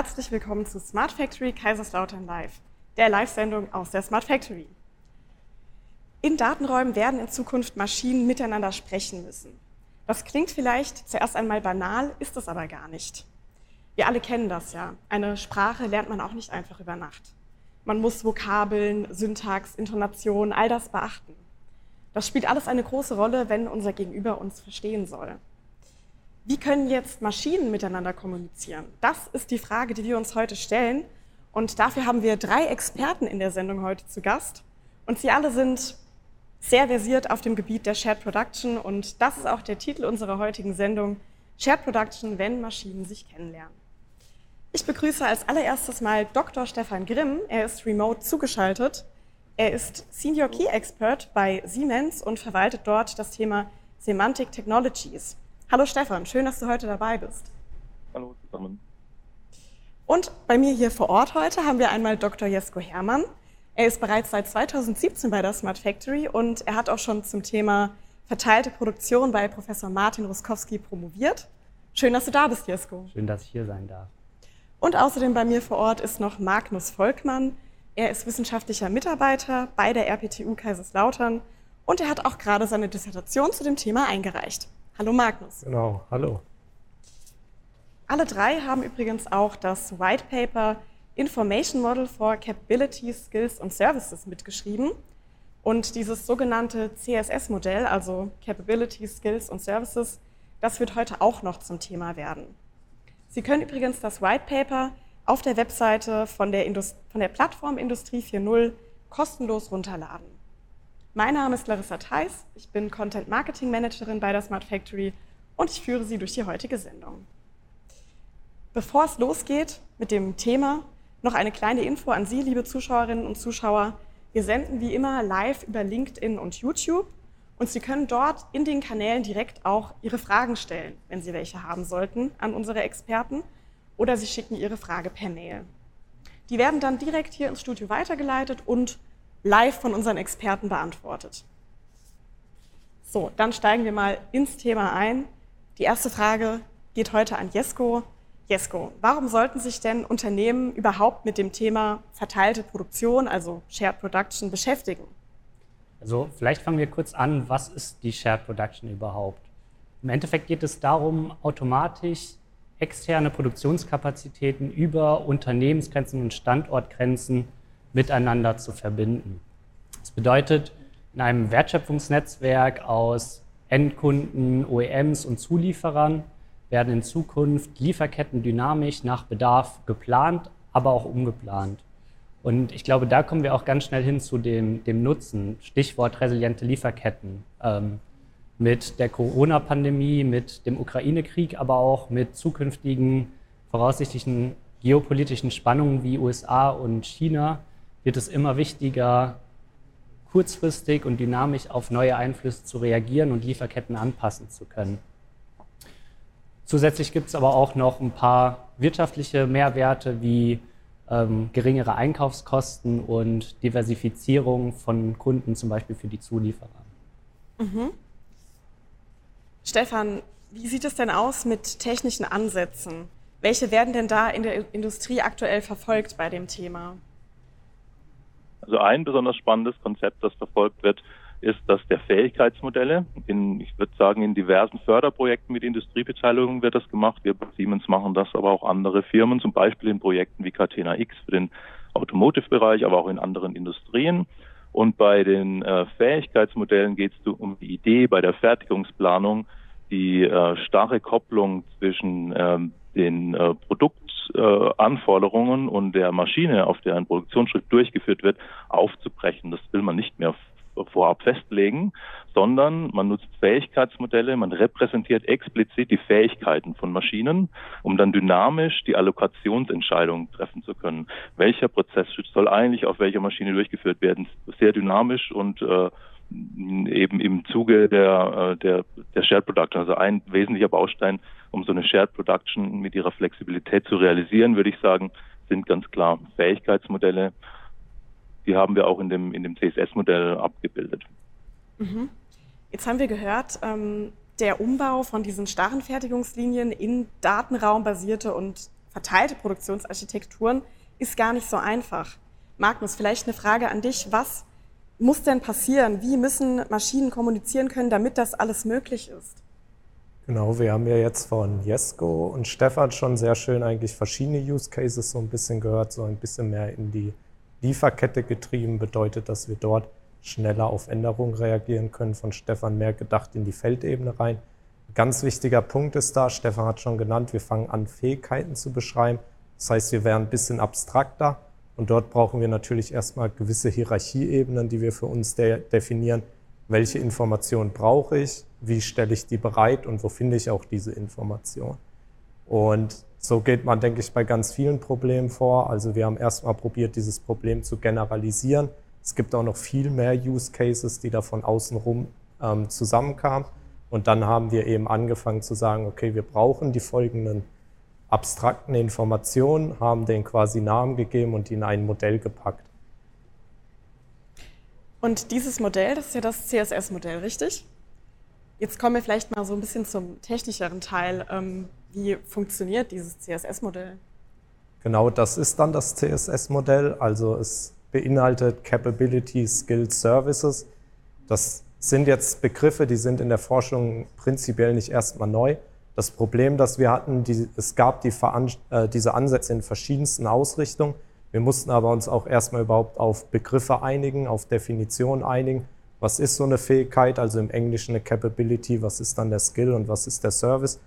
Herzlich willkommen zu Smart Factory Kaiserslautern Live, der Live-Sendung aus der Smart Factory. In Datenräumen werden in Zukunft Maschinen miteinander sprechen müssen. Das klingt vielleicht zuerst einmal banal, ist es aber gar nicht. Wir alle kennen das ja. Eine Sprache lernt man auch nicht einfach über Nacht. Man muss Vokabeln, Syntax, Intonation, all das beachten. Das spielt alles eine große Rolle, wenn unser Gegenüber uns verstehen soll. Wie können jetzt Maschinen miteinander kommunizieren? Das ist die Frage, die wir uns heute stellen. Und dafür haben wir drei Experten in der Sendung heute zu Gast. Und sie alle sind sehr versiert auf dem Gebiet der Shared Production. Und das ist auch der Titel unserer heutigen Sendung, Shared Production, wenn Maschinen sich kennenlernen. Ich begrüße als allererstes mal Dr. Stefan Grimm. Er ist remote zugeschaltet. Er ist Senior Key Expert bei Siemens und verwaltet dort das Thema Semantic Technologies. Hallo Stefan, schön, dass du heute dabei bist. Hallo zusammen. Und bei mir hier vor Ort heute haben wir einmal Dr. Jesko Hermann. Er ist bereits seit 2017 bei der Smart Factory und er hat auch schon zum Thema verteilte Produktion bei Professor Martin Ruskowski promoviert. Schön, dass du da bist, Jesko. Schön, dass ich hier sein darf. Und außerdem bei mir vor Ort ist noch Magnus Volkmann. Er ist wissenschaftlicher Mitarbeiter bei der RPTU Kaiserslautern und er hat auch gerade seine Dissertation zu dem Thema eingereicht. Hallo Magnus. Genau, hallo. Alle drei haben übrigens auch das White Paper Information Model for Capabilities, Skills und Services mitgeschrieben. Und dieses sogenannte CSS-Modell, also Capabilities, Skills und Services, das wird heute auch noch zum Thema werden. Sie können übrigens das White Paper auf der Webseite von der, Indust von der Plattform Industrie 4.0 kostenlos runterladen. Mein Name ist Larissa Theis, ich bin Content Marketing Managerin bei der Smart Factory und ich führe Sie durch die heutige Sendung. Bevor es losgeht mit dem Thema, noch eine kleine Info an Sie, liebe Zuschauerinnen und Zuschauer. Wir senden wie immer live über LinkedIn und YouTube und Sie können dort in den Kanälen direkt auch Ihre Fragen stellen, wenn Sie welche haben sollten, an unsere Experten oder Sie schicken Ihre Frage per Mail. Die werden dann direkt hier ins Studio weitergeleitet und live von unseren Experten beantwortet. So, dann steigen wir mal ins Thema ein. Die erste Frage geht heute an Jesko. Jesko, warum sollten sich denn Unternehmen überhaupt mit dem Thema verteilte Produktion, also Shared Production, beschäftigen? Also vielleicht fangen wir kurz an, was ist die Shared Production überhaupt? Im Endeffekt geht es darum, automatisch externe Produktionskapazitäten über Unternehmensgrenzen und Standortgrenzen miteinander zu verbinden. Das bedeutet, in einem Wertschöpfungsnetzwerk aus Endkunden, OEMs und Zulieferern werden in Zukunft Lieferketten dynamisch nach Bedarf geplant, aber auch umgeplant. Und ich glaube, da kommen wir auch ganz schnell hin zu dem, dem Nutzen. Stichwort resiliente Lieferketten. Ähm, mit der Corona-Pandemie, mit dem Ukraine-Krieg, aber auch mit zukünftigen voraussichtlichen geopolitischen Spannungen wie USA und China wird es immer wichtiger, kurzfristig und dynamisch auf neue Einflüsse zu reagieren und Lieferketten anpassen zu können. Zusätzlich gibt es aber auch noch ein paar wirtschaftliche Mehrwerte wie ähm, geringere Einkaufskosten und Diversifizierung von Kunden, zum Beispiel für die Zulieferer. Mhm. Stefan, wie sieht es denn aus mit technischen Ansätzen? Welche werden denn da in der Industrie aktuell verfolgt bei dem Thema? Also ein besonders spannendes Konzept, das verfolgt wird, ist das der Fähigkeitsmodelle. In, ich würde sagen, in diversen Förderprojekten mit Industriebeteiligung wird das gemacht. Wir bei Siemens machen das, aber auch andere Firmen, zum Beispiel in Projekten wie Catena X für den Automotive-Bereich, aber auch in anderen Industrien. Und bei den äh, Fähigkeitsmodellen geht es um die Idee bei der Fertigungsplanung, die äh, starre Kopplung zwischen ähm, den äh, Produktanforderungen und der Maschine, auf der ein Produktionsschritt durchgeführt wird, aufzubrechen. Das will man nicht mehr vorab festlegen, sondern man nutzt Fähigkeitsmodelle, man repräsentiert explizit die Fähigkeiten von Maschinen, um dann dynamisch die Allokationsentscheidung treffen zu können. Welcher Prozessschritt soll eigentlich auf welcher Maschine durchgeführt werden? Sehr dynamisch und äh, eben im Zuge der, äh, der, der Shared Production. Also ein wesentlicher Baustein, um so eine Shared Production mit ihrer Flexibilität zu realisieren, würde ich sagen, sind ganz klar Fähigkeitsmodelle, die haben wir auch in dem, in dem CSS-Modell abgebildet. Mhm. Jetzt haben wir gehört, ähm, der Umbau von diesen starren Fertigungslinien in datenraumbasierte und verteilte Produktionsarchitekturen ist gar nicht so einfach. Magnus, vielleicht eine Frage an dich. Was muss denn passieren? Wie müssen Maschinen kommunizieren können, damit das alles möglich ist? Genau, wir haben ja jetzt von Jesko und Stefan schon sehr schön eigentlich verschiedene Use Cases so ein bisschen gehört, so ein bisschen mehr in die Lieferkette getrieben, bedeutet, dass wir dort schneller auf Änderungen reagieren können. Von Stefan mehr gedacht in die Feldebene rein. Ganz wichtiger Punkt ist da, Stefan hat schon genannt, wir fangen an, Fähigkeiten zu beschreiben. Das heißt, wir werden ein bisschen abstrakter und dort brauchen wir natürlich erstmal gewisse Hierarchieebenen, die wir für uns de definieren. Welche Informationen brauche ich? Wie stelle ich die bereit und wo finde ich auch diese Information? Und so geht man, denke ich, bei ganz vielen Problemen vor. Also wir haben erstmal probiert, dieses Problem zu generalisieren. Es gibt auch noch viel mehr Use Cases, die da von außenrum ähm, zusammenkamen. Und dann haben wir eben angefangen zu sagen, okay, wir brauchen die folgenden abstrakten Informationen, haben denen quasi Namen gegeben und die in ein Modell gepackt. Und dieses Modell, das ist ja das CSS-Modell, richtig? Jetzt kommen wir vielleicht mal so ein bisschen zum technischeren Teil. Ähm, wie funktioniert dieses CSS-Modell? Genau, das ist dann das CSS-Modell. Also es beinhaltet Capabilities, Skills, Services. Das sind jetzt Begriffe, die sind in der Forschung prinzipiell nicht erstmal neu. Das Problem, das wir hatten, die, es gab die äh, diese Ansätze in verschiedensten Ausrichtungen. Wir mussten aber uns auch erstmal überhaupt auf Begriffe einigen, auf Definitionen einigen. Was ist so eine Fähigkeit, also im Englischen eine Capability, was ist dann der Skill und was ist der Service?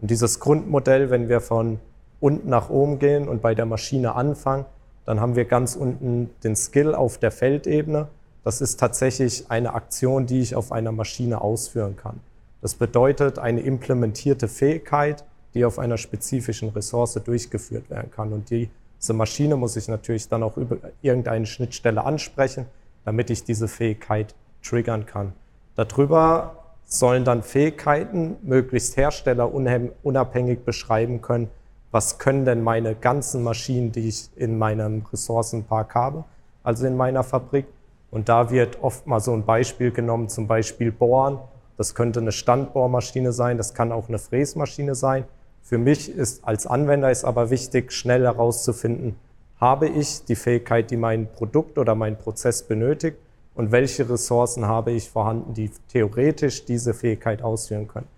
Und dieses Grundmodell, wenn wir von unten nach oben gehen und bei der Maschine anfangen, dann haben wir ganz unten den Skill auf der Feldebene. Das ist tatsächlich eine Aktion, die ich auf einer Maschine ausführen kann. Das bedeutet eine implementierte Fähigkeit, die auf einer spezifischen Ressource durchgeführt werden kann. Und diese Maschine muss ich natürlich dann auch über irgendeine Schnittstelle ansprechen, damit ich diese Fähigkeit triggern kann. Darüber sollen dann Fähigkeiten möglichst herstellerunabhängig beschreiben können, was können denn meine ganzen Maschinen, die ich in meinem Ressourcenpark habe, also in meiner Fabrik. Und da wird oft mal so ein Beispiel genommen, zum Beispiel Bohren das könnte eine Standbohrmaschine sein, das kann auch eine Fräsmaschine sein. Für mich ist als Anwender ist aber wichtig, schnell herauszufinden, habe ich die Fähigkeit, die mein Produkt oder mein Prozess benötigt und welche Ressourcen habe ich vorhanden, die theoretisch diese Fähigkeit ausführen können.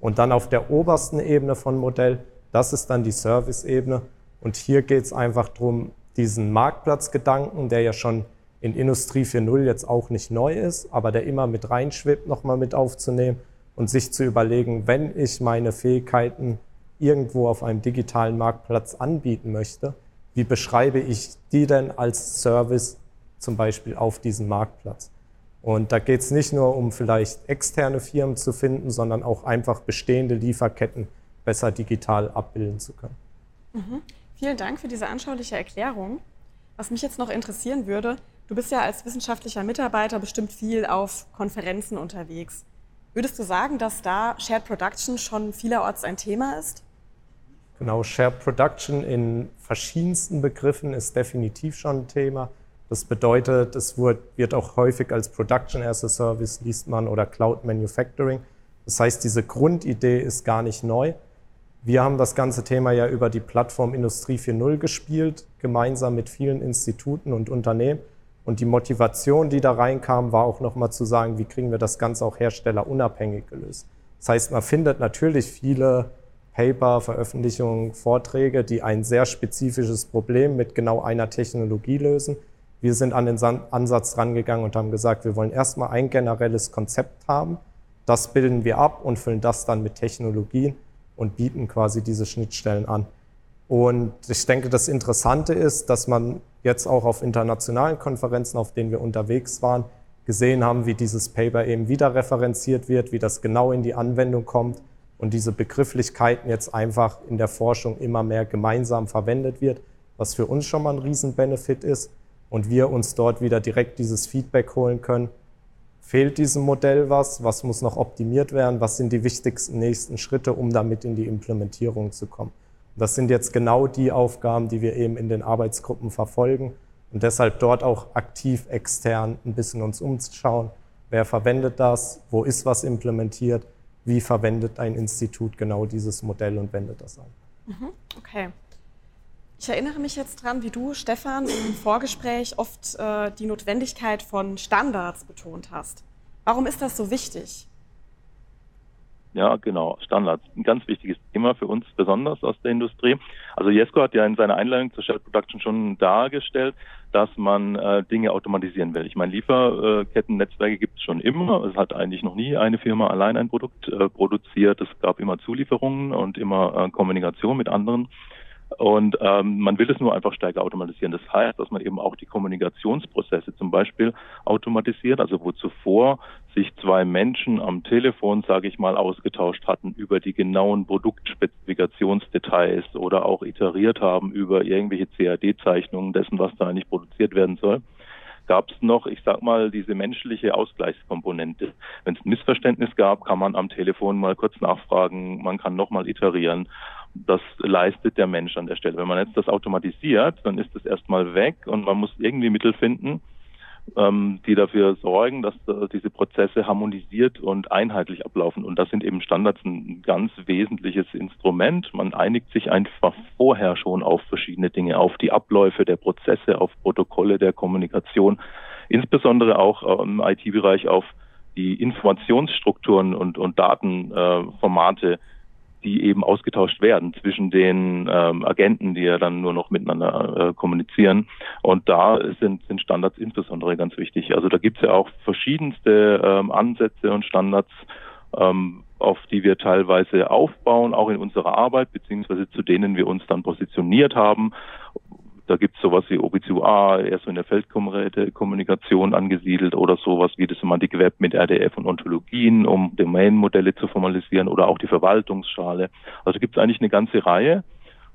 Und dann auf der obersten Ebene von Modell, das ist dann die Service-Ebene. Und hier geht es einfach darum, diesen Marktplatzgedanken, der ja schon in Industrie 4.0 jetzt auch nicht neu ist, aber der immer mit reinschwebt, nochmal mit aufzunehmen und sich zu überlegen, wenn ich meine Fähigkeiten irgendwo auf einem digitalen Marktplatz anbieten möchte, wie beschreibe ich die denn als Service zum Beispiel auf diesem Marktplatz? Und da geht es nicht nur um vielleicht externe Firmen zu finden, sondern auch einfach bestehende Lieferketten besser digital abbilden zu können. Mhm. Vielen Dank für diese anschauliche Erklärung. Was mich jetzt noch interessieren würde, Du bist ja als wissenschaftlicher Mitarbeiter bestimmt viel auf Konferenzen unterwegs. Würdest du sagen, dass da Shared Production schon vielerorts ein Thema ist? Genau, Shared Production in verschiedensten Begriffen ist definitiv schon ein Thema. Das bedeutet, es wird auch häufig als Production as a Service liest man oder Cloud Manufacturing. Das heißt, diese Grundidee ist gar nicht neu. Wir haben das ganze Thema ja über die Plattform Industrie 4.0 gespielt, gemeinsam mit vielen Instituten und Unternehmen. Und die Motivation, die da reinkam, war auch nochmal zu sagen, wie kriegen wir das Ganze auch herstellerunabhängig gelöst. Das heißt, man findet natürlich viele Paper, Veröffentlichungen, Vorträge, die ein sehr spezifisches Problem mit genau einer Technologie lösen. Wir sind an den Ansatz rangegangen und haben gesagt, wir wollen erstmal ein generelles Konzept haben. Das bilden wir ab und füllen das dann mit Technologien und bieten quasi diese Schnittstellen an. Und ich denke, das Interessante ist, dass man jetzt auch auf internationalen Konferenzen, auf denen wir unterwegs waren, gesehen haben, wie dieses Paper eben wieder referenziert wird, wie das genau in die Anwendung kommt und diese Begrifflichkeiten jetzt einfach in der Forschung immer mehr gemeinsam verwendet wird, was für uns schon mal ein Riesenbenefit ist und wir uns dort wieder direkt dieses Feedback holen können. Fehlt diesem Modell was? Was muss noch optimiert werden? Was sind die wichtigsten nächsten Schritte, um damit in die Implementierung zu kommen? Das sind jetzt genau die Aufgaben, die wir eben in den Arbeitsgruppen verfolgen und deshalb dort auch aktiv extern ein bisschen uns umschauen. Wer verwendet das? Wo ist was implementiert? Wie verwendet ein Institut genau dieses Modell und wendet das an? Mhm, okay. Ich erinnere mich jetzt dran, wie du, Stefan, im Vorgespräch oft äh, die Notwendigkeit von Standards betont hast. Warum ist das so wichtig? Ja, genau, Standards. Ein ganz wichtiges Thema für uns, besonders aus der Industrie. Also Jesko hat ja in seiner Einleitung zur Shell Production schon dargestellt, dass man äh, Dinge automatisieren will. Ich meine, Lieferkettennetzwerke gibt es schon immer. Es hat eigentlich noch nie eine Firma allein ein Produkt äh, produziert. Es gab immer Zulieferungen und immer äh, Kommunikation mit anderen. Und ähm, man will es nur einfach stärker automatisieren. Das heißt, dass man eben auch die Kommunikationsprozesse zum Beispiel automatisiert, also wo zuvor sich zwei Menschen am Telefon, sage ich mal, ausgetauscht hatten über die genauen Produktspezifikationsdetails oder auch iteriert haben über irgendwelche CAD-Zeichnungen dessen, was da eigentlich produziert werden soll gab es noch, ich sag mal, diese menschliche Ausgleichskomponente. Wenn es ein Missverständnis gab, kann man am Telefon mal kurz nachfragen, man kann nochmal iterieren. Das leistet der Mensch an der Stelle. Wenn man jetzt das automatisiert, dann ist das erstmal weg und man muss irgendwie Mittel finden, ähm, die dafür sorgen, dass äh, diese Prozesse harmonisiert und einheitlich ablaufen. Und das sind eben Standards ein ganz wesentliches Instrument. Man einigt sich einfach vorher schon auf verschiedene Dinge, auf die Abläufe der Prozesse, auf Protokolle der Kommunikation, insbesondere auch im IT-Bereich auf die Informationsstrukturen und, und Datenformate, äh, die eben ausgetauscht werden zwischen den ähm, Agenten, die ja dann nur noch miteinander äh, kommunizieren. Und da sind, sind Standards insbesondere ganz wichtig. Also da gibt es ja auch verschiedenste ähm, Ansätze und Standards, ähm, auf die wir teilweise aufbauen, auch in unserer Arbeit, beziehungsweise zu denen wir uns dann positioniert haben. Da gibt es sowas wie OBCUA, eher so in der Feldkommunikation angesiedelt oder sowas wie das Semantic Web mit RDF und Ontologien, um Domain-Modelle zu formalisieren oder auch die Verwaltungsschale. Also gibt es eigentlich eine ganze Reihe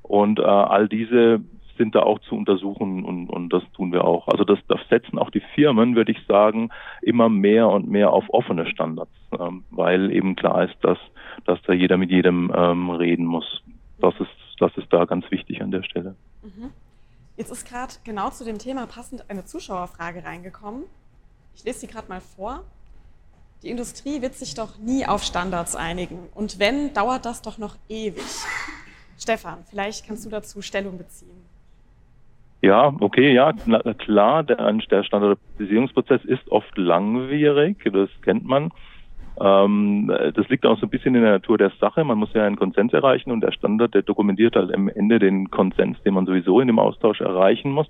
und äh, all diese sind da auch zu untersuchen und, und das tun wir auch. Also das, das setzen auch die Firmen, würde ich sagen, immer mehr und mehr auf offene Standards, ähm, weil eben klar ist, dass, dass da jeder mit jedem ähm, reden muss. Das ist, das ist da ganz wichtig an der Stelle. Mhm. Jetzt ist gerade genau zu dem Thema passend eine Zuschauerfrage reingekommen. Ich lese sie gerade mal vor. Die Industrie wird sich doch nie auf Standards einigen. Und wenn, dauert das doch noch ewig. Stefan, vielleicht kannst du dazu Stellung beziehen. Ja, okay, ja, klar, der, der Standardisierungsprozess ist oft langwierig, das kennt man. Ähm, das liegt auch so ein bisschen in der Natur der Sache. Man muss ja einen Konsens erreichen und der Standard, der dokumentiert halt am Ende den Konsens, den man sowieso in dem Austausch erreichen muss.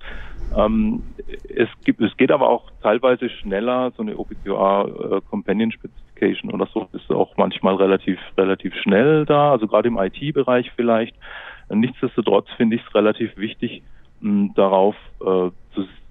Ähm, es, gibt, es geht aber auch teilweise schneller. So eine OPQA äh, Companion Specification oder so ist auch manchmal relativ, relativ schnell da, also gerade im IT-Bereich vielleicht. Nichtsdestotrotz finde ich es relativ wichtig, darauf äh,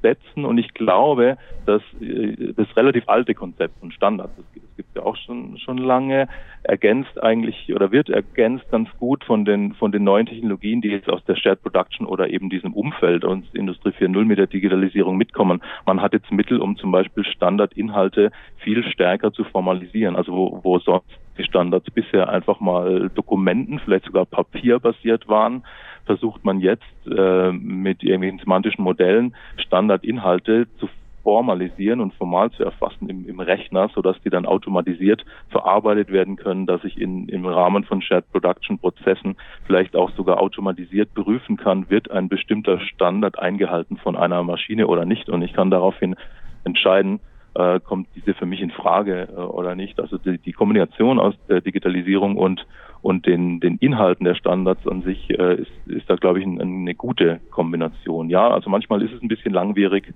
setzen. Und ich glaube, dass äh, das relativ alte Konzept und Standard, das gibt es ja auch schon, schon lange, ergänzt eigentlich oder wird ergänzt ganz gut von den, von den neuen Technologien, die jetzt aus der Shared Production oder eben diesem Umfeld und Industrie 4.0 mit der Digitalisierung mitkommen. Man hat jetzt Mittel, um zum Beispiel Standardinhalte viel stärker zu formalisieren. Also wo, wo sonst die Standards bisher einfach mal Dokumenten, vielleicht sogar papierbasiert waren, versucht man jetzt äh, mit irgendwelchen semantischen Modellen Standardinhalte zu formalisieren und formal zu erfassen im, im Rechner, sodass die dann automatisiert verarbeitet werden können, dass ich in, im Rahmen von Shared Production Prozessen vielleicht auch sogar automatisiert prüfen kann, wird ein bestimmter Standard eingehalten von einer Maschine oder nicht. Und ich kann daraufhin entscheiden, äh, kommt diese für mich in Frage äh, oder nicht. Also die, die Kombination aus der Digitalisierung und und den, den Inhalten der Standards an sich äh, ist, ist da, glaube ich, ein, eine gute Kombination. Ja, also manchmal ist es ein bisschen langwierig,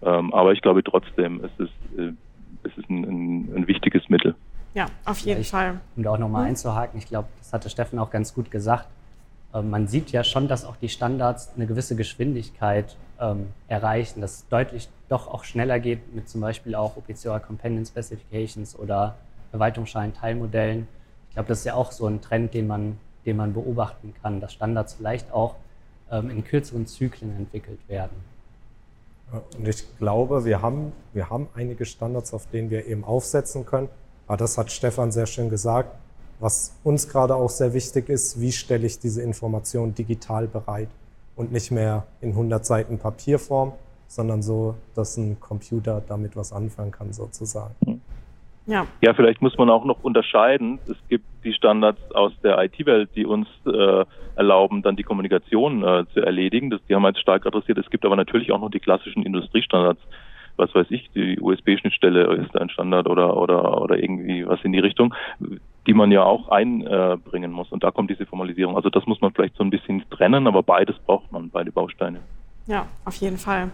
ähm, aber ich glaube trotzdem, es ist, äh, es ist ein, ein, ein, wichtiges Mittel. Ja, auf jeden Vielleicht, Fall. Um da auch nochmal mhm. einzuhaken, ich glaube, das hatte Steffen auch ganz gut gesagt. Äh, man sieht ja schon, dass auch die Standards eine gewisse Geschwindigkeit ähm, erreichen, dass es deutlich doch auch schneller geht mit zum Beispiel auch OPCOA Companion Specifications oder Verwaltungsschalen Teilmodellen ich glaube, das ist ja auch so ein Trend, den man, den man beobachten kann, dass Standards vielleicht auch ähm, in kürzeren Zyklen entwickelt werden. Und ich glaube, wir haben, wir haben einige Standards, auf denen wir eben aufsetzen können. Aber das hat Stefan sehr schön gesagt. Was uns gerade auch sehr wichtig ist, wie stelle ich diese Information digital bereit und nicht mehr in 100 Seiten Papierform, sondern so, dass ein Computer damit was anfangen kann sozusagen. Ja. ja, vielleicht muss man auch noch unterscheiden. Es gibt die Standards aus der IT-Welt, die uns äh, erlauben, dann die Kommunikation äh, zu erledigen. Das, die haben wir jetzt stark adressiert. Es gibt aber natürlich auch noch die klassischen Industriestandards. Was weiß ich, die USB-Schnittstelle ist ein Standard oder, oder, oder irgendwie was in die Richtung, die man ja auch einbringen muss. Und da kommt diese Formalisierung. Also das muss man vielleicht so ein bisschen trennen, aber beides braucht man, beide Bausteine. Ja, auf jeden Fall.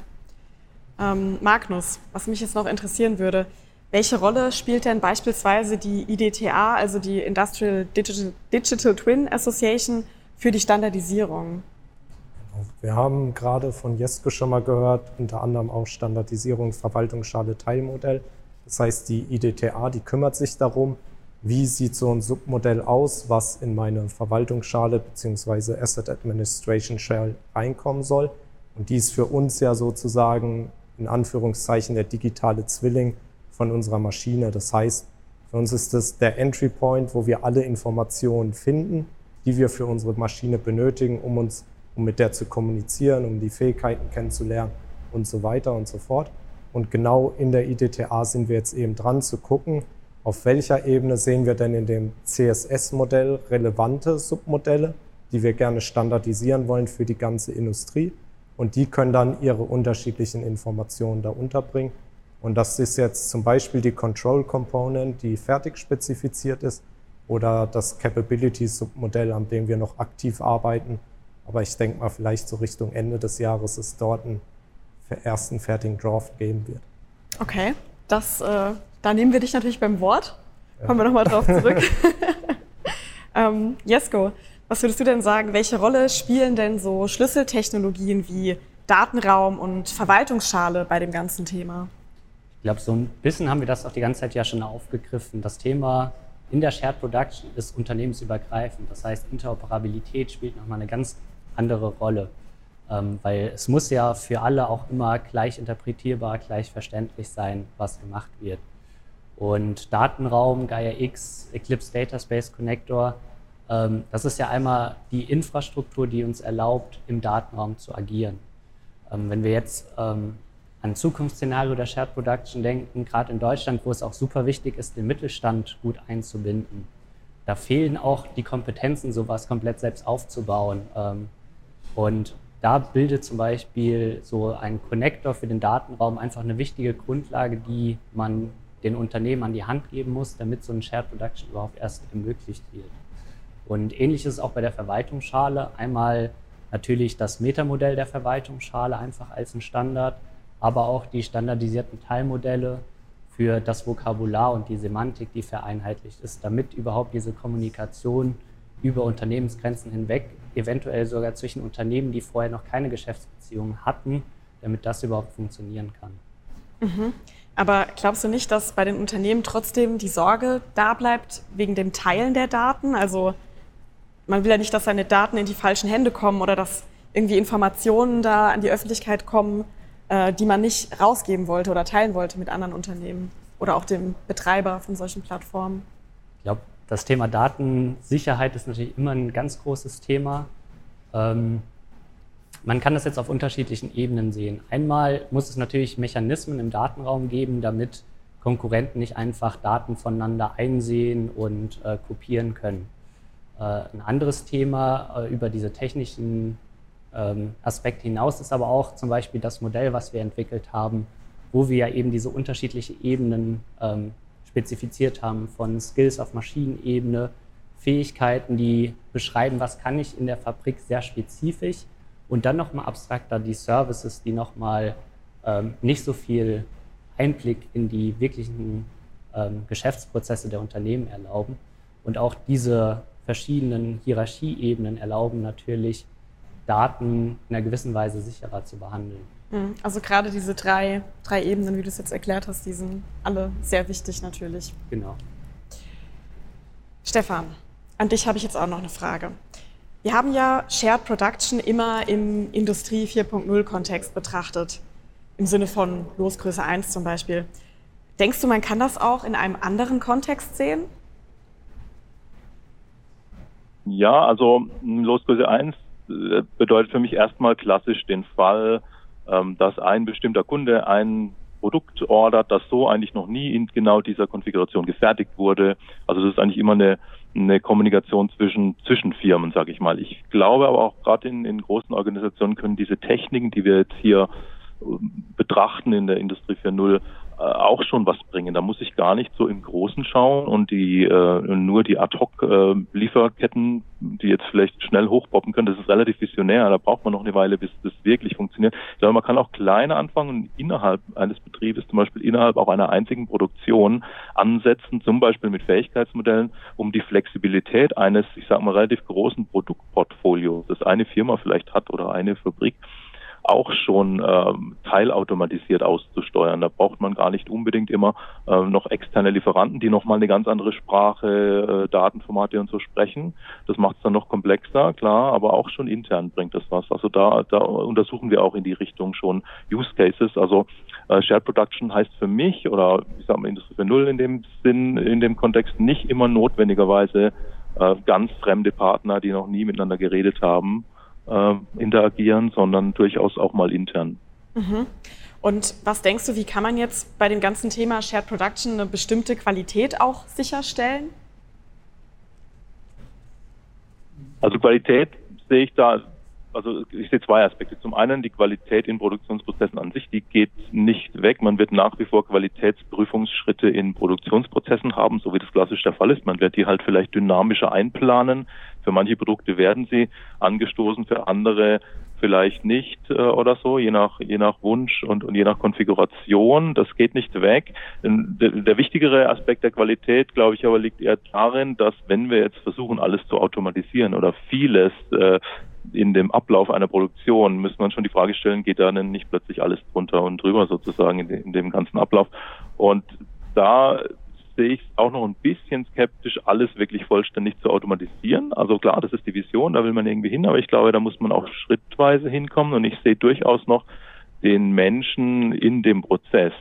Ähm, Magnus, was mich jetzt noch interessieren würde, welche Rolle spielt denn beispielsweise die IDTA, also die Industrial Digital, Digital Twin Association, für die Standardisierung? Wir haben gerade von Jesko schon mal gehört, unter anderem auch Standardisierung Verwaltungsschale Teilmodell. Das heißt, die IDTA, die kümmert sich darum, wie sieht so ein Submodell aus, was in meine Verwaltungsschale bzw. Asset Administration Shell reinkommen soll. Und die ist für uns ja sozusagen in Anführungszeichen der digitale Zwilling von unserer Maschine. Das heißt, für uns ist das der Entry Point, wo wir alle Informationen finden, die wir für unsere Maschine benötigen, um uns, um mit der zu kommunizieren, um die Fähigkeiten kennenzulernen und so weiter und so fort. Und genau in der IDTA sind wir jetzt eben dran zu gucken, auf welcher Ebene sehen wir denn in dem CSS-Modell relevante Submodelle, die wir gerne standardisieren wollen für die ganze Industrie. Und die können dann ihre unterschiedlichen Informationen da unterbringen und das ist jetzt zum Beispiel die Control Component, die fertig spezifiziert ist, oder das Capability Submodell, an dem wir noch aktiv arbeiten. Aber ich denke mal, vielleicht so Richtung Ende des Jahres es dort einen ersten fertigen Draft geben wird. Okay, das, äh, da nehmen wir dich natürlich beim Wort. Kommen wir nochmal drauf zurück. ähm, Jesko, was würdest du denn sagen, welche Rolle spielen denn so Schlüsseltechnologien wie Datenraum und Verwaltungsschale bei dem ganzen Thema? Ich glaube, so ein bisschen haben wir das auch die ganze Zeit ja schon aufgegriffen. Das Thema in der Shared Production ist unternehmensübergreifend. Das heißt, Interoperabilität spielt nochmal eine ganz andere Rolle. Ähm, weil es muss ja für alle auch immer gleich interpretierbar, gleich verständlich sein, was gemacht wird. Und Datenraum, Gaia X, Eclipse Data Space Connector, ähm, das ist ja einmal die Infrastruktur, die uns erlaubt, im Datenraum zu agieren. Ähm, wenn wir jetzt ähm, an Zukunftsszenario der Shared Production denken, gerade in Deutschland, wo es auch super wichtig ist, den Mittelstand gut einzubinden. Da fehlen auch die Kompetenzen, sowas komplett selbst aufzubauen. Ähm, und da bildet zum Beispiel so ein Connector für den Datenraum einfach eine wichtige Grundlage, die man den Unternehmen an die Hand geben muss, damit so ein Shared Production überhaupt erst ermöglicht wird. Und ähnlich ist es auch bei der Verwaltungsschale. Einmal natürlich das Metamodell der Verwaltungsschale einfach als ein Standard aber auch die standardisierten Teilmodelle für das Vokabular und die Semantik, die vereinheitlicht ist, damit überhaupt diese Kommunikation über Unternehmensgrenzen hinweg, eventuell sogar zwischen Unternehmen, die vorher noch keine Geschäftsbeziehungen hatten, damit das überhaupt funktionieren kann. Mhm. Aber glaubst du nicht, dass bei den Unternehmen trotzdem die Sorge da bleibt wegen dem Teilen der Daten? Also man will ja nicht, dass seine Daten in die falschen Hände kommen oder dass irgendwie Informationen da an die Öffentlichkeit kommen, äh, die man nicht rausgeben wollte oder teilen wollte mit anderen Unternehmen oder auch dem Betreiber von solchen Plattformen? Ich glaube, das Thema Datensicherheit ist natürlich immer ein ganz großes Thema. Ähm, man kann das jetzt auf unterschiedlichen Ebenen sehen. Einmal muss es natürlich Mechanismen im Datenraum geben, damit Konkurrenten nicht einfach Daten voneinander einsehen und äh, kopieren können. Äh, ein anderes Thema äh, über diese technischen ähm, Aspekt hinaus ist aber auch zum Beispiel das Modell, was wir entwickelt haben, wo wir ja eben diese unterschiedlichen Ebenen ähm, spezifiziert haben, von Skills auf Maschinenebene, Fähigkeiten, die beschreiben, was kann ich in der Fabrik sehr spezifisch und dann nochmal abstrakter die Services, die nochmal ähm, nicht so viel Einblick in die wirklichen ähm, Geschäftsprozesse der Unternehmen erlauben. Und auch diese verschiedenen Hierarchieebenen erlauben natürlich Daten in einer gewissen Weise sicherer zu behandeln. Hm, also gerade diese drei, drei Ebenen, wie du es jetzt erklärt hast, die sind alle sehr wichtig natürlich. Genau. Stefan, an dich habe ich jetzt auch noch eine Frage. Wir haben ja Shared Production immer im Industrie 4.0 Kontext betrachtet, im Sinne von Losgröße 1 zum Beispiel. Denkst du, man kann das auch in einem anderen Kontext sehen? Ja, also Losgröße 1 bedeutet für mich erstmal klassisch den Fall, ähm, dass ein bestimmter Kunde ein Produkt ordert, das so eigentlich noch nie in genau dieser Konfiguration gefertigt wurde. Also das ist eigentlich immer eine, eine Kommunikation zwischen, zwischen Firmen, sage ich mal. Ich glaube aber auch gerade in, in großen Organisationen können diese Techniken, die wir jetzt hier äh, betrachten in der Industrie 4.0, äh, auch schon was bringen. Da muss ich gar nicht so im Großen schauen und die äh, nur die Ad-Hoc-Lieferketten, äh, die jetzt vielleicht schnell hochpoppen können, das ist relativ visionär. Da braucht man noch eine Weile, bis das wirklich funktioniert. Glaube, man kann auch kleiner anfangen innerhalb eines Betriebes, zum Beispiel innerhalb auch einer einzigen Produktion ansetzen, zum Beispiel mit Fähigkeitsmodellen, um die Flexibilität eines, ich sage mal, relativ großen Produktportfolios, das eine Firma vielleicht hat oder eine Fabrik, auch schon ähm, teilautomatisiert auszusteuern. Da braucht man gar nicht unbedingt immer äh, noch externe Lieferanten, die nochmal eine ganz andere Sprache, äh, Datenformate und so sprechen. Das macht es dann noch komplexer, klar, aber auch schon intern bringt das was. Also da, da untersuchen wir auch in die Richtung schon Use Cases. Also äh, Shared Production heißt für mich oder ich sage mal Industrie 4.0 in dem Sinn, in dem Kontext nicht immer notwendigerweise äh, ganz fremde Partner, die noch nie miteinander geredet haben, äh, interagieren, sondern durchaus auch mal intern. Mhm. Und was denkst du, wie kann man jetzt bei dem ganzen Thema Shared Production eine bestimmte Qualität auch sicherstellen? Also Qualität sehe ich da, also ich sehe zwei Aspekte. Zum einen die Qualität in Produktionsprozessen an sich, die geht nicht weg. Man wird nach wie vor Qualitätsprüfungsschritte in Produktionsprozessen haben, so wie das klassisch der Fall ist. Man wird die halt vielleicht dynamischer einplanen. Für manche Produkte werden sie angestoßen, für andere vielleicht nicht äh, oder so, je nach, je nach Wunsch und, und je nach Konfiguration. Das geht nicht weg. Der, der wichtigere Aspekt der Qualität, glaube ich, aber liegt eher darin, dass wenn wir jetzt versuchen, alles zu automatisieren oder vieles äh, in dem Ablauf einer Produktion, wir uns schon die Frage stellen, geht da denn nicht plötzlich alles drunter und drüber sozusagen in, in dem ganzen Ablauf? Und da sehe ich auch noch ein bisschen skeptisch, alles wirklich vollständig zu automatisieren. Also klar, das ist die Vision, da will man irgendwie hin, aber ich glaube, da muss man auch schrittweise hinkommen und ich sehe durchaus noch den Menschen in dem Prozess.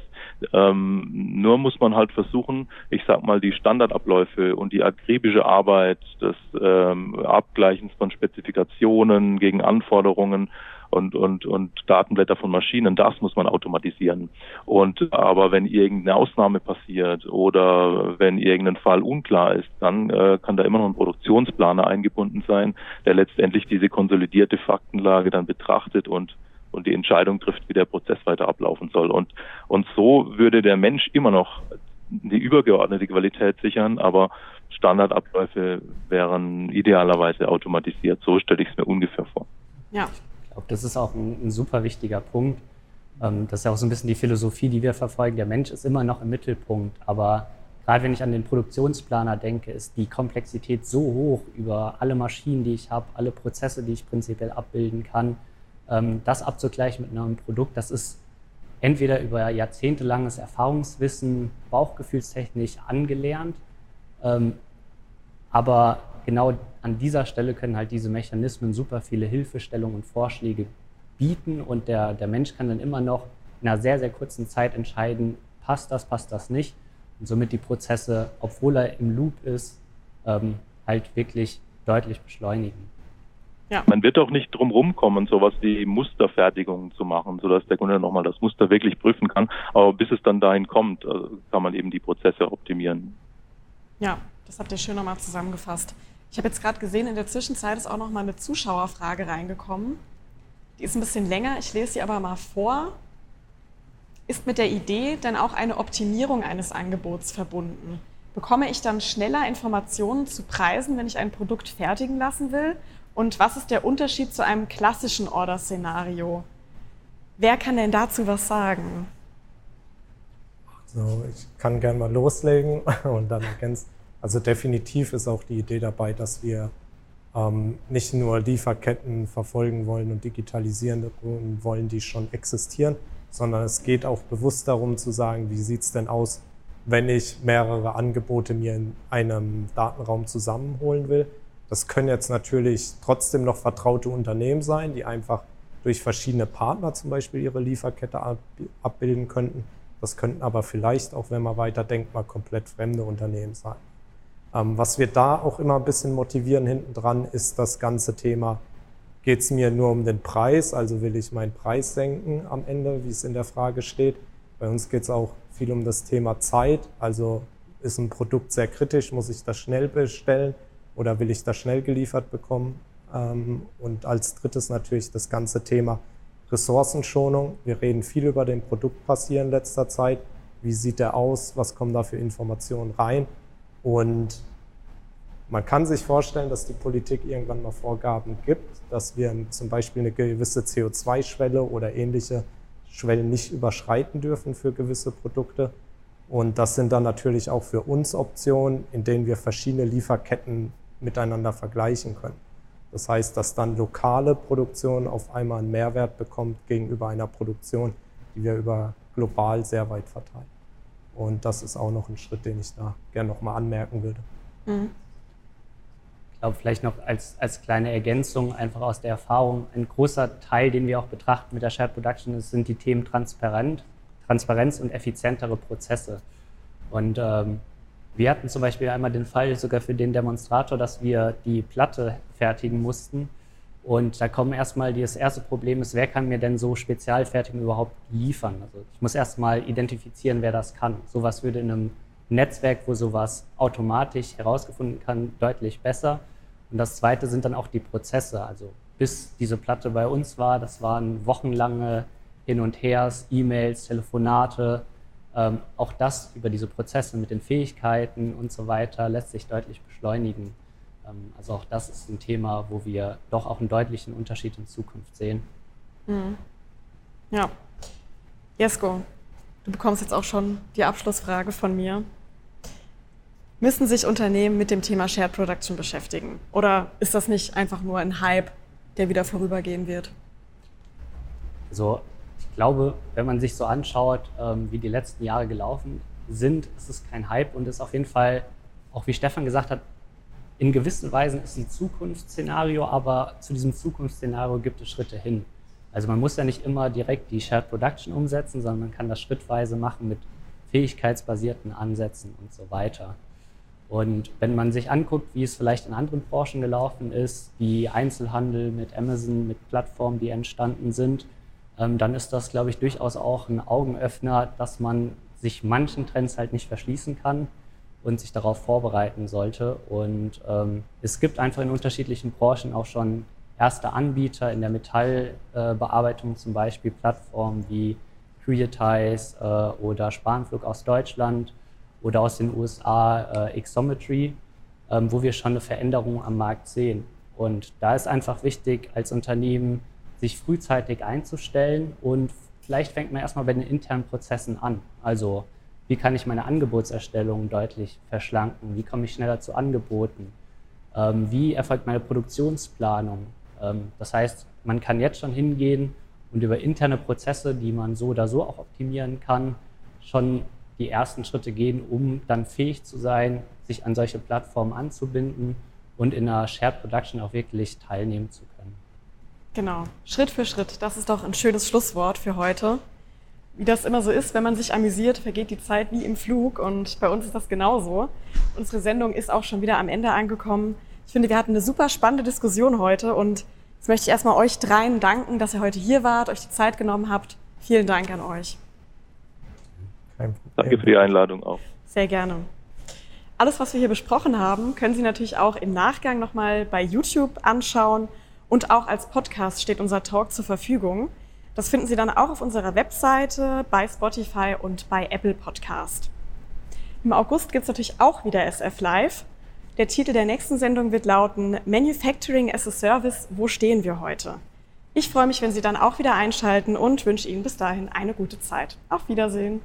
Ähm, nur muss man halt versuchen, ich sag mal, die Standardabläufe und die akribische Arbeit des ähm, Abgleichens von Spezifikationen gegen Anforderungen und, und, und Datenblätter von Maschinen, das muss man automatisieren. Und aber wenn irgendeine Ausnahme passiert oder wenn irgendein Fall unklar ist, dann äh, kann da immer noch ein Produktionsplaner eingebunden sein, der letztendlich diese konsolidierte Faktenlage dann betrachtet und und die Entscheidung trifft, wie der Prozess weiter ablaufen soll. Und, und so würde der Mensch immer noch die übergeordnete Qualität sichern, aber Standardabläufe wären idealerweise automatisiert. So stelle ich es mir ungefähr vor. Ja, glaube, das ist auch ein, ein super wichtiger Punkt. Ähm, das ist ja auch so ein bisschen die Philosophie, die wir verfolgen. Der Mensch ist immer noch im Mittelpunkt, aber gerade wenn ich an den Produktionsplaner denke, ist die Komplexität so hoch über alle Maschinen, die ich habe, alle Prozesse, die ich prinzipiell abbilden kann. Ähm, das abzugleichen mit einem Produkt, das ist entweder über jahrzehntelanges Erfahrungswissen, bauchgefühlstechnisch angelernt, ähm, aber genau an dieser Stelle können halt diese Mechanismen super viele Hilfestellungen und Vorschläge bieten. Und der, der Mensch kann dann immer noch in einer sehr, sehr kurzen Zeit entscheiden, passt das, passt das nicht? Und somit die Prozesse, obwohl er im Loop ist, ähm, halt wirklich deutlich beschleunigen. Ja. Man wird auch nicht drum rumkommen, sowas wie Musterfertigungen zu machen, sodass der Kunde nochmal das Muster wirklich prüfen kann. Aber bis es dann dahin kommt, äh, kann man eben die Prozesse optimieren. Ja, das habt ihr schön nochmal zusammengefasst. Ich habe jetzt gerade gesehen, in der Zwischenzeit ist auch noch mal eine Zuschauerfrage reingekommen. Die ist ein bisschen länger, ich lese sie aber mal vor. Ist mit der Idee dann auch eine Optimierung eines Angebots verbunden? Bekomme ich dann schneller Informationen zu Preisen, wenn ich ein Produkt fertigen lassen will? Und was ist der Unterschied zu einem klassischen Order-Szenario? Wer kann denn dazu was sagen? So, ich kann gerne mal loslegen und dann ergänzen. Also definitiv ist auch die Idee dabei, dass wir ähm, nicht nur Lieferketten verfolgen wollen und digitalisieren wollen, die schon existieren, sondern es geht auch bewusst darum zu sagen, wie sieht es denn aus, wenn ich mehrere Angebote mir in einem Datenraum zusammenholen will. Das können jetzt natürlich trotzdem noch vertraute Unternehmen sein, die einfach durch verschiedene Partner zum Beispiel ihre Lieferkette abbilden könnten. Das könnten aber vielleicht auch, wenn man weiterdenkt, mal komplett fremde Unternehmen sein. Ähm, was wir da auch immer ein bisschen motivieren hinten dran, ist das ganze Thema, geht es mir nur um den Preis, also will ich meinen Preis senken am Ende, wie es in der Frage steht, Bei uns geht es auch viel um das Thema Zeit. Also ist ein Produkt sehr kritisch, muss ich das schnell bestellen oder will ich das schnell geliefert bekommen? Ähm, und als drittes natürlich das ganze Thema Ressourcenschonung. Wir reden viel über den Produktpassier in letzter Zeit. Wie sieht der aus? Was kommen da für Informationen rein? Und man kann sich vorstellen, dass die Politik irgendwann mal Vorgaben gibt, dass wir zum Beispiel eine gewisse CO2-Schwelle oder ähnliche Schwellen nicht überschreiten dürfen für gewisse Produkte. Und das sind dann natürlich auch für uns Optionen, in denen wir verschiedene Lieferketten miteinander vergleichen können. Das heißt, dass dann lokale Produktion auf einmal einen Mehrwert bekommt gegenüber einer Produktion, die wir über global sehr weit verteilen. Und das ist auch noch ein Schritt, den ich da gerne nochmal anmerken würde. Mhm. Ich glaube, vielleicht noch als, als kleine Ergänzung einfach aus der Erfahrung, ein großer Teil, den wir auch betrachten mit der Shared Production, ist, sind die Themen Transparent, Transparenz und effizientere Prozesse. Und ähm, wir hatten zum Beispiel einmal den Fall sogar für den Demonstrator, dass wir die Platte fertigen mussten. Und da kommen erstmal, das erste Problem ist, wer kann mir denn so Spezialfertigung überhaupt liefern? Also ich muss erstmal identifizieren, wer das kann. Sowas würde in einem Netzwerk, wo sowas automatisch herausgefunden kann, deutlich besser. Und das zweite sind dann auch die Prozesse. Also bis diese Platte bei uns war, das waren wochenlange Hin und Hers, E-Mails, Telefonate, ähm, auch das über diese Prozesse mit den Fähigkeiten und so weiter lässt sich deutlich beschleunigen. Ähm, also auch das ist ein Thema, wo wir doch auch einen deutlichen Unterschied in Zukunft sehen. Mhm. Ja. Jesko, du bekommst jetzt auch schon die Abschlussfrage von mir. Müssen sich Unternehmen mit dem Thema Shared Production beschäftigen? Oder ist das nicht einfach nur ein Hype, der wieder vorübergehen wird? Also glaube, wenn man sich so anschaut, ähm, wie die letzten Jahre gelaufen sind, ist es kein Hype und ist auf jeden Fall, auch wie Stefan gesagt hat, in gewissen Weisen ist ein Zukunftsszenario, aber zu diesem Zukunftsszenario gibt es Schritte hin. Also man muss ja nicht immer direkt die Shared Production umsetzen, sondern man kann das schrittweise machen mit fähigkeitsbasierten Ansätzen und so weiter. Und wenn man sich anguckt, wie es vielleicht in anderen Branchen gelaufen ist, wie Einzelhandel mit Amazon, mit Plattformen, die entstanden sind, dann ist das, glaube ich, durchaus auch ein Augenöffner, dass man sich manchen Trends halt nicht verschließen kann und sich darauf vorbereiten sollte. Und ähm, es gibt einfach in unterschiedlichen Branchen auch schon erste Anbieter in der Metallbearbeitung, äh, zum Beispiel Plattformen wie Creatize äh, oder Spanflug aus Deutschland oder aus den USA äh, Xometry, ähm, wo wir schon eine Veränderung am Markt sehen. Und da ist einfach wichtig, als Unternehmen sich frühzeitig einzustellen und vielleicht fängt man erstmal bei den internen Prozessen an. Also wie kann ich meine Angebotserstellung deutlich verschlanken? Wie komme ich schneller zu Angeboten? Ähm, wie erfolgt meine Produktionsplanung? Ähm, das heißt, man kann jetzt schon hingehen und über interne Prozesse, die man so oder so auch optimieren kann, schon die ersten Schritte gehen, um dann fähig zu sein, sich an solche Plattformen anzubinden und in einer Shared Production auch wirklich teilnehmen zu können. Genau, Schritt für Schritt. Das ist doch ein schönes Schlusswort für heute. Wie das immer so ist, wenn man sich amüsiert, vergeht die Zeit wie im Flug und bei uns ist das genauso. Unsere Sendung ist auch schon wieder am Ende angekommen. Ich finde, wir hatten eine super spannende Diskussion heute und jetzt möchte ich erstmal euch dreien danken, dass ihr heute hier wart, euch die Zeit genommen habt. Vielen Dank an euch. Danke für die Einladung auch. Sehr gerne. Alles, was wir hier besprochen haben, können Sie natürlich auch im Nachgang nochmal bei YouTube anschauen und auch als Podcast steht unser Talk zur Verfügung. Das finden Sie dann auch auf unserer Webseite, bei Spotify und bei Apple Podcast. Im August gibt es natürlich auch wieder SF Live. Der Titel der nächsten Sendung wird lauten Manufacturing as a Service, wo stehen wir heute? Ich freue mich, wenn Sie dann auch wieder einschalten und wünsche Ihnen bis dahin eine gute Zeit. Auf Wiedersehen.